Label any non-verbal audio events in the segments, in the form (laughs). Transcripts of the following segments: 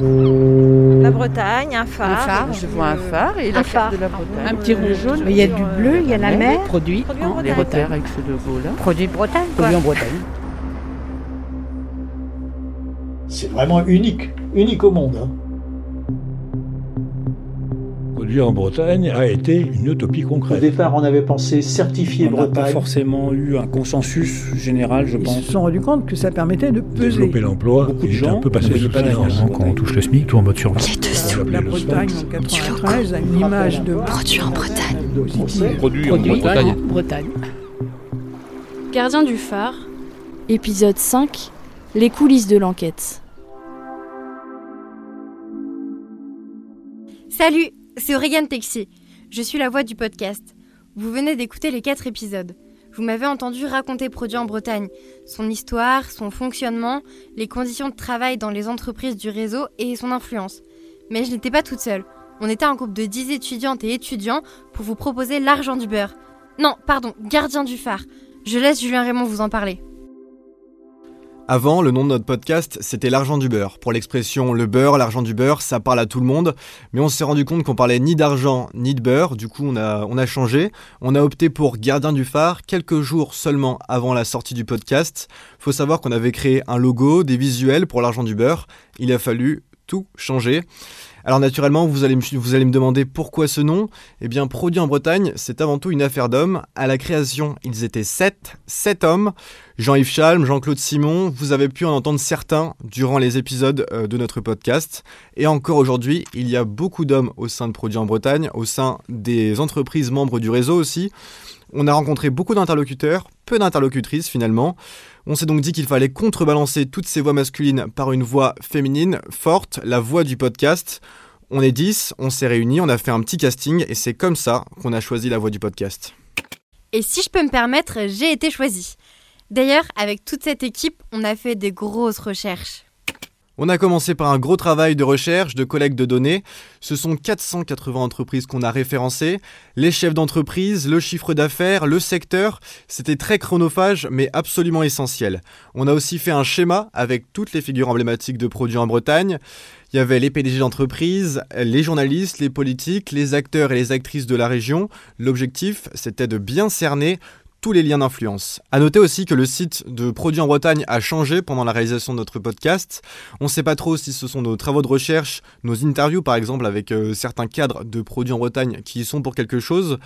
La Bretagne, un phare. Un phare, je vois un phare et la carte de la Bretagne. Un petit rond jaune. Il y a du bleu, il y a la mer. Produit Produit en Bretagne. Avec ce logo-là. Produit de Bretagne. Produit en Bretagne. C'est vraiment unique, unique au monde. hein. En Bretagne a été une utopie Au concrète. départ, on avait pensé certifier On n'a pas Bretagne. forcément eu un consensus général, je Ils pense. se sont rendus compte que ça permettait de peser. Développer l'emploi, Beaucoup de gens un peu passé ne sous pas. Quand on touche le SMIC, tout en mode survie. La Bretagne en 93 a une image de Produit en Bretagne. Produit Bretagne. en Bretagne. Gardien du phare, épisode 5, les coulisses de l'enquête. Salut, c'est Aurégane Texi. Je suis la voix du podcast. Vous venez d'écouter les quatre épisodes. Vous m'avez entendu raconter Produit en Bretagne, son histoire, son fonctionnement, les conditions de travail dans les entreprises du réseau et son influence. Mais je n'étais pas toute seule. On était un groupe de 10 étudiantes et étudiants pour vous proposer l'argent du beurre. Non, pardon, gardien du phare. Je laisse Julien Raymond vous en parler. Avant, le nom de notre podcast, c'était l'argent du beurre. Pour l'expression le beurre, l'argent du beurre, ça parle à tout le monde. Mais on s'est rendu compte qu'on parlait ni d'argent ni de beurre. Du coup, on a, on a changé. On a opté pour Gardien du phare quelques jours seulement avant la sortie du podcast. Faut savoir qu'on avait créé un logo, des visuels pour l'argent du beurre. Il a fallu tout changer. Alors naturellement, vous allez, me, demander pourquoi ce nom? Eh bien, Produit en Bretagne, c'est avant tout une affaire d'hommes. À la création, ils étaient sept, sept hommes. Jean-Yves Chalm, Jean-Claude Simon, vous avez pu en entendre certains durant les épisodes euh, de notre podcast. Et encore aujourd'hui, il y a beaucoup d'hommes au sein de Produits en Bretagne, au sein des entreprises membres du réseau aussi. On a rencontré beaucoup d'interlocuteurs, peu d'interlocutrices finalement. On s'est donc dit qu'il fallait contrebalancer toutes ces voix masculines par une voix féminine, forte, la voix du podcast. On est 10, on s'est réunis, on a fait un petit casting et c'est comme ça qu'on a choisi la voix du podcast. Et si je peux me permettre, j'ai été choisie. D'ailleurs, avec toute cette équipe, on a fait des grosses recherches. On a commencé par un gros travail de recherche, de collecte de données. Ce sont 480 entreprises qu'on a référencées. Les chefs d'entreprise, le chiffre d'affaires, le secteur. C'était très chronophage, mais absolument essentiel. On a aussi fait un schéma avec toutes les figures emblématiques de produits en Bretagne. Il y avait les PDG d'entreprise, les journalistes, les politiques, les acteurs et les actrices de la région. L'objectif, c'était de bien cerner tous les liens d'influence. À noter aussi que le site de Produits en Bretagne a changé pendant la réalisation de notre podcast. On ne sait pas trop si ce sont nos travaux de recherche, nos interviews par exemple avec euh, certains cadres de Produits en Bretagne qui y sont pour quelque chose.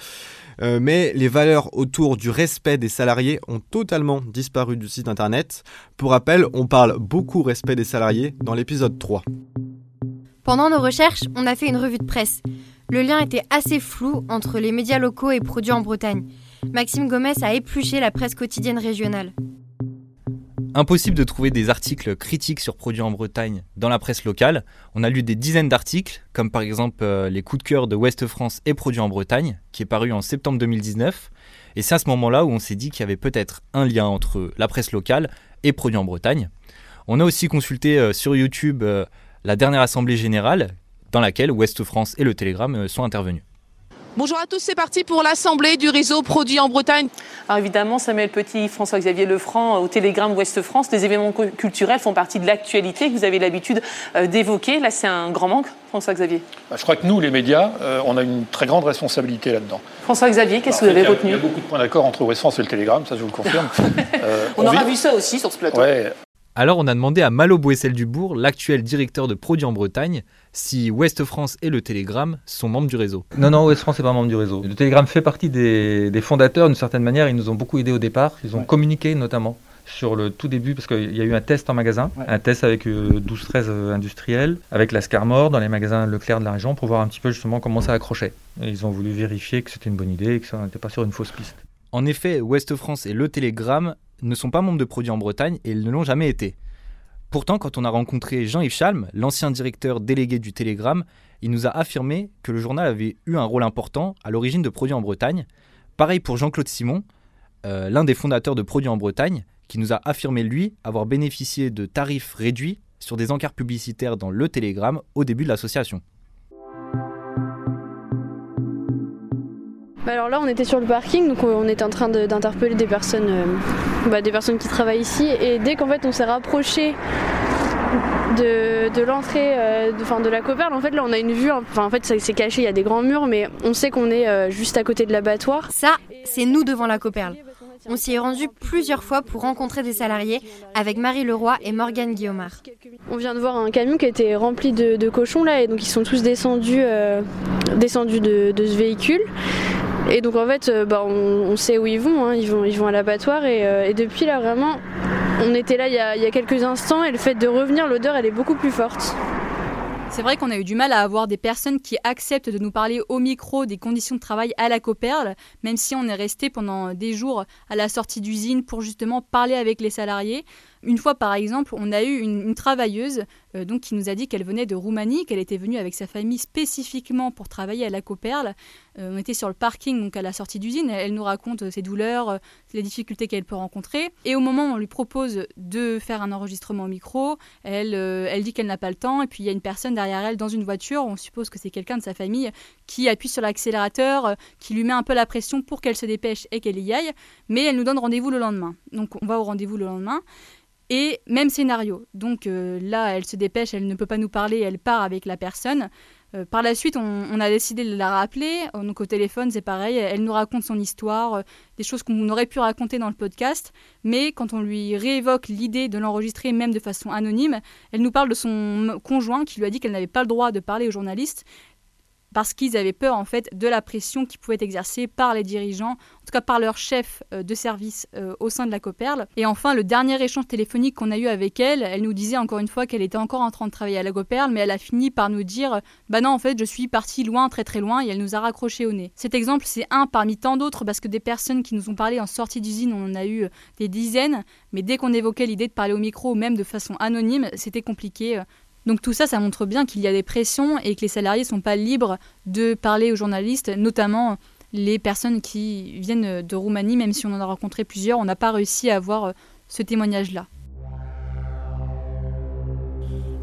Euh, mais les valeurs autour du respect des salariés ont totalement disparu du site internet. Pour rappel, on parle beaucoup respect des salariés dans l'épisode 3. Pendant nos recherches, on a fait une revue de presse. Le lien était assez flou entre les médias locaux et produits en Bretagne. Maxime Gomez a épluché la presse quotidienne régionale. Impossible de trouver des articles critiques sur produits en Bretagne dans la presse locale. On a lu des dizaines d'articles, comme par exemple euh, les coups de cœur de Ouest France et produits en Bretagne, qui est paru en septembre 2019. Et c'est à ce moment-là où on s'est dit qu'il y avait peut-être un lien entre la presse locale et produits en Bretagne. On a aussi consulté euh, sur YouTube euh, la dernière assemblée générale, dans laquelle Ouest France et le Télégramme sont intervenus. Bonjour à tous, c'est parti pour l'assemblée du réseau Produits en Bretagne. Alors évidemment, Samuel Petit, François-Xavier Lefranc au Télégramme Ouest France, les événements culturels font partie de l'actualité que vous avez l'habitude euh, d'évoquer. Là, c'est un grand manque, François-Xavier. Bah, je crois que nous, les médias, euh, on a une très grande responsabilité là-dedans. François-Xavier, qu'est-ce que vous avez il y a- retenu Il y a beaucoup de points d'accord entre Ouest France et le Télégramme, ça je vous le confirme. (laughs) Euh, On aura vit- vu ça aussi sur ce plateau. Ouais, Alors on a demandé à Malo Boissel-Dubourg, l'actuel directeur de produits en Bretagne, si Ouest France et le Télégramme sont membres du réseau. Non, non, Ouest France n'est pas membre du réseau. Le Télégramme fait partie des, des fondateurs d'une certaine manière. Ils nous ont beaucoup aidés au départ. Ils ont communiqué notamment sur le tout début, parce qu'il y a eu un test en magasin, un test avec euh, 12-13 euh, industriels, avec la Scarmore dans les magasins Leclerc de la région pour voir un petit peu justement comment ça accrochait. Et ils ont voulu vérifier que c'était une bonne idée et que ça n'était pas sur une fausse piste. En effet, Ouest France et le Télégramme ne sont pas membres de produits en Bretagne et ils ne l'ont jamais été. Pourtant, quand on a rencontré Jean-Yves Chalm, l'ancien directeur délégué du Télégramme, il nous a affirmé que le journal avait eu un rôle important à l'origine de Produits en Bretagne. Pareil pour Jean-Claude Simon, euh, l'un des fondateurs de Produits en Bretagne, qui nous a affirmé, lui, avoir bénéficié de tarifs réduits sur des encarts publicitaires dans le Télégramme au début de l'association. Bah alors là, on était sur le parking, donc on était en train de- d'interpeller des personnes, euh, bah, des personnes qui travaillent ici. Et dès qu'en fait on s'est rapproché de, de l'entrée euh, de, de la Coperle, en fait, là, on a une vue. Enfin, en fait, c'est caché, il y a des grands murs, mais on sait qu'on est euh, juste à côté de l'abattoir. Ça, c'est nous devant la Coperle. On s'y est rendu plusieurs fois pour rencontrer des salariés avec Marie Leroy et Morgane Guillaumard. On vient de voir un camion qui était rempli de, cochons là, et donc ils sont tous descendus, euh, descendus de, ce véhicule. Et donc en fait, bah, on, sait où ils vont, hein. ils vont, ils vont à l'abattoir et, et depuis là vraiment, on était là il y, a, quelques instants et le fait de revenir, l'odeur elle est beaucoup plus forte. C'est vrai qu'on a eu du mal à avoir des personnes qui acceptent de nous parler au micro des conditions de travail à la Coperle, même si on est resté pendant des jours à la sortie d'usine pour justement parler avec les salariés. Une fois, par exemple, on a eu une, travailleuse euh, donc, qui nous a dit qu'elle venait de Roumanie, qu'elle était venue avec sa famille spécifiquement pour travailler à la Coperle. Euh, on était sur le parking, donc à la sortie d'usine. Elle, nous raconte euh, ses douleurs, les difficultés qu'elle peut rencontrer. Et au moment où on lui propose de faire un enregistrement au micro, elle, elle dit qu'elle n'a pas le temps. Et puis il y a une personne derrière elle dans une voiture, on suppose que c'est quelqu'un de sa famille, qui appuie sur l'accélérateur, qui lui met un peu la pression pour qu'elle se dépêche et qu'elle y aille. Mais elle nous donne rendez-vous le lendemain. Donc on va au rendez-vous le lendemain. Et même scénario. Donc euh, là, elle se dépêche, elle ne peut pas nous parler, elle part avec la personne. Euh, par la suite, on, a décidé de la rappeler. Euh, donc au téléphone, c'est pareil. Elle nous raconte son histoire, des choses qu'on aurait pu raconter dans le podcast. Mais quand on lui réévoque l'idée de l'enregistrer, même de façon anonyme, elle nous parle de son conjoint qui lui a dit qu'elle n'avait pas le droit de parler aux journalistes parce qu'ils avaient peur en fait de la pression qui pouvait être exercée par les dirigeants, en tout cas par leur chef euh, de service euh, au sein de la Coperle. Et enfin, le dernier échange téléphonique qu'on a eu avec elle, elle nous disait encore une fois qu'elle était encore en train de travailler à la Coperle, mais elle a fini par nous dire Bah non, en fait, je suis partie loin, très très loin, et elle nous a raccroché au nez. Cet exemple, c'est un parmi tant d'autres parce que des personnes qui nous ont parlé en sortie d'usine, on en a eu des dizaines, mais dès qu'on évoquait l'idée de parler au micro, même de façon anonyme, c'était compliqué. Donc tout ça, ça montre bien qu'il y a des pressions et que les salariés ne sont pas libres de parler aux journalistes, notamment les personnes qui viennent de Roumanie, même si on en a rencontré plusieurs, on n'a pas réussi à avoir euh, ce témoignage-là.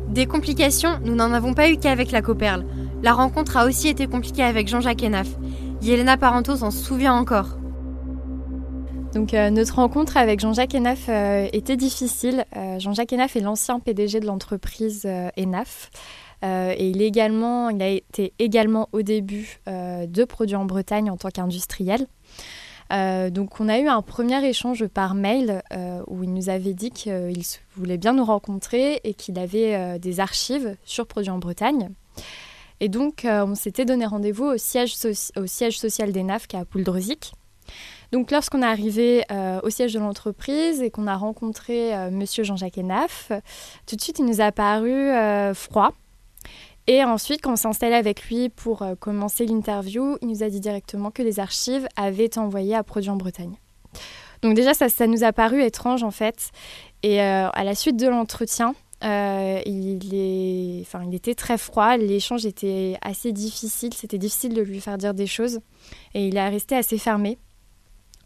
Des complications, nous n'en avons pas eu qu'avec la Coperle. La rencontre a aussi été compliquée avec Jean-Jacques Enaf. Yelena Parento s'en souvient encore. Donc euh, notre rencontre avec Jean-Jacques Enaf euh, était difficile. Euh, Jean-Jacques Enaf est l'ancien PDG de l'entreprise Enaf. et il, a été également au début de Produits en Bretagne en tant qu'industriel. donc on a eu un premier échange par mail où il nous avait dit qu'il voulait bien nous rencontrer et qu'il avait des archives sur Produits en Bretagne. Et donc on s'était donné rendez-vous au siège, social d'Enaf qui est à Pouldreuzic. Donc lorsqu'on est arrivé euh, au siège de l'entreprise et qu'on a rencontré euh, Monsieur Jean-Jacques Enaf, tout de suite il nous a paru euh, froid. Et ensuite, quand on s'est installé avec lui pour commencer l'interview, il nous a dit directement que les archives avaient été envoyées à Produits en Bretagne. Donc déjà, ça, nous a paru étrange en fait. Et à la suite de l'entretien, il, est, il était très froid, l'échange était assez difficile, c'était difficile de lui faire dire des choses. Et il est resté assez fermé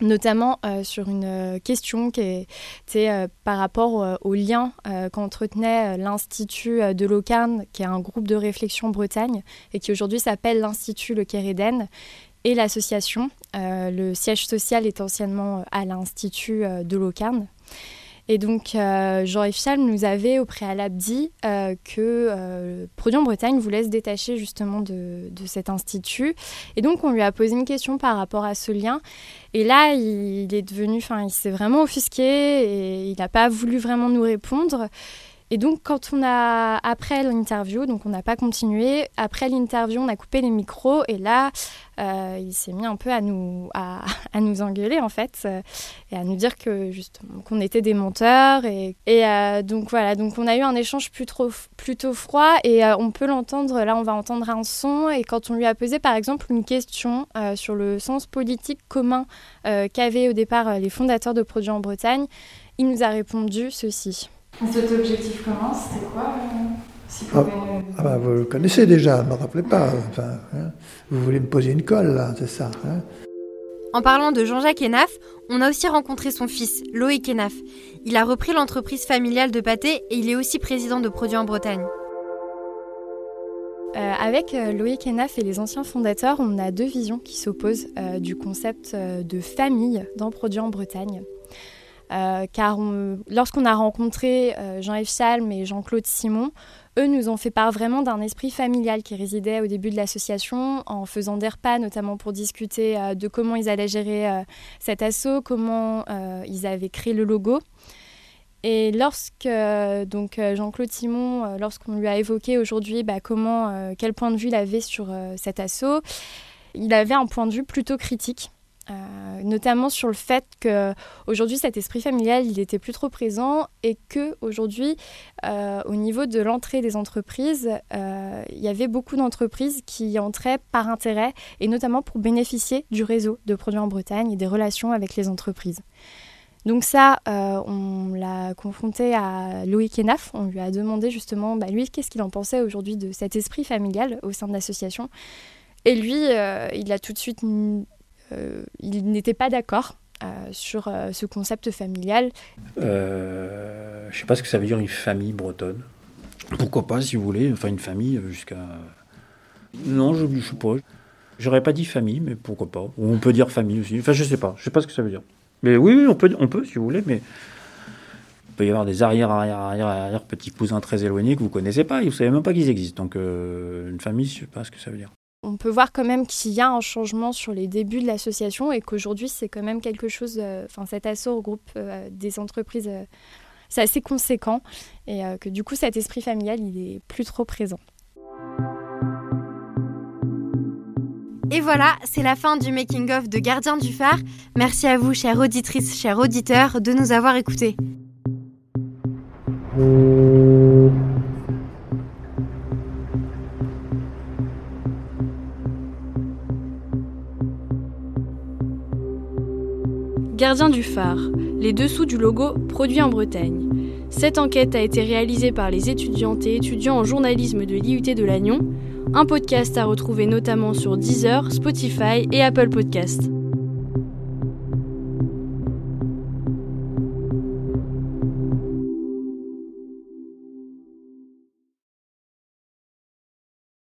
notamment euh, sur une euh, question qui était euh, par rapport au lien qu'entretenait l'Institut de Locarne, qui est un groupe de réflexion Bretagne, et qui aujourd'hui s'appelle l'Institut Le Kéréden, et l'association. le siège social est anciennement à l'Institut de Locarne. Et donc, euh, Jean-Yves Chalm nous avait au préalable dit euh, que euh, Produit en Bretagne voulait se détacher justement de, de, cet institut. Et donc, on lui a posé une question par rapport à ce lien. Et là, il, il est devenu, enfin, il s'est vraiment offusqué et il n'a pas voulu vraiment nous répondre. Et donc, quand on a, après l'interview, donc on n'a pas continué, après l'interview, on a coupé les micros et là, euh, il s'est mis un peu à nous, à, (laughs) nous engueuler en fait euh, et à nous dire que justement qu'on était des menteurs. Et, et euh, donc voilà, donc on a eu un échange plutôt, plutôt froid et on peut l'entendre, là on va entendre un son et quand on lui a posé par exemple une question sur le sens politique commun qu'avaient au départ les fondateurs de Produits en Bretagne, il nous a répondu ceci. Cet objectif commun, c'était quoi euh, ah, ah bah, Vous le connaissez déjà, ne me rappelez pas. Enfin, hein. vous voulez me poser une colle, là, c'est ça. Hein. en parlant de Jean-Jacques Enaf, on a aussi rencontré son fils, Loïc Enaf. Il a repris l'entreprise familiale de pâté et il est aussi président de Produits en Bretagne. Euh, avec euh, Loïc Enaf et les anciens fondateurs, on a deux visions qui s'opposent du concept de famille dans Produits en Bretagne. Car lorsqu'on a rencontré Jean-Yves Salm et Jean-Claude Simon, eux nous ont fait part vraiment d'un esprit familial qui résidait au début de l'association, en faisant des repas, notamment pour discuter de comment ils allaient gérer cet assaut, comment ils avaient créé le logo. Et lorsque donc Jean-Claude Simon, lorsqu'on lui a évoqué aujourd'hui bah, comment, quel point de vue il avait sur cet assaut, il avait un point de vue plutôt critique. Euh, notamment sur le fait que aujourd'hui cet esprit familial il était plus trop présent et que aujourd'hui euh, au niveau de l'entrée des entreprises euh, il y avait beaucoup d'entreprises qui entraient par intérêt et notamment pour bénéficier du réseau de produits en Bretagne et des relations avec les entreprises. Donc ça, on l'a confronté à Loïc Enaf. On lui a demandé justement, bah, lui, qu'est-ce qu'il en pensait aujourd'hui de cet esprit familial au sein de l'association? Et lui, il a tout de suite euh, il n'était pas d'accord euh, sur euh, ce concept familial. je ne sais pas ce que ça veut dire une famille bretonne. Pourquoi pas, si vous voulez, enfin une famille jusqu'à. Non, je ne sais pas. J'aurais pas dit famille, mais pourquoi pas. Ou on peut dire famille aussi. Enfin, je sais pas. Je sais pas ce que ça veut dire. Mais oui, oui on peut, on peut, si vous voulez, mais il peut y avoir des arrière, arrière, arrière, arrière petits cousins très éloignés que vous connaissez pas et vous savez même pas qu'ils existent. Donc, une famille, je sais pas ce que ça veut dire on peut voir quand même qu'il y a un changement sur les débuts de l'association et qu'aujourd'hui c'est quand même quelque chose, euh, enfin cet assaut regroupe euh, des entreprises, euh, c'est assez conséquent et que du coup cet esprit familial il est plus trop présent. Et voilà, c'est la fin du making-of de Gardien du phare. Merci à vous, chères auditrices, chers auditeurs, de nous avoir écoutés. Gardien du phare, les dessous du logo produit en Bretagne. Cette enquête a été réalisée par les étudiantes et étudiants en journalisme de l'IUT de Lannion, un podcast à retrouver notamment sur Deezer, Spotify et Apple Podcasts.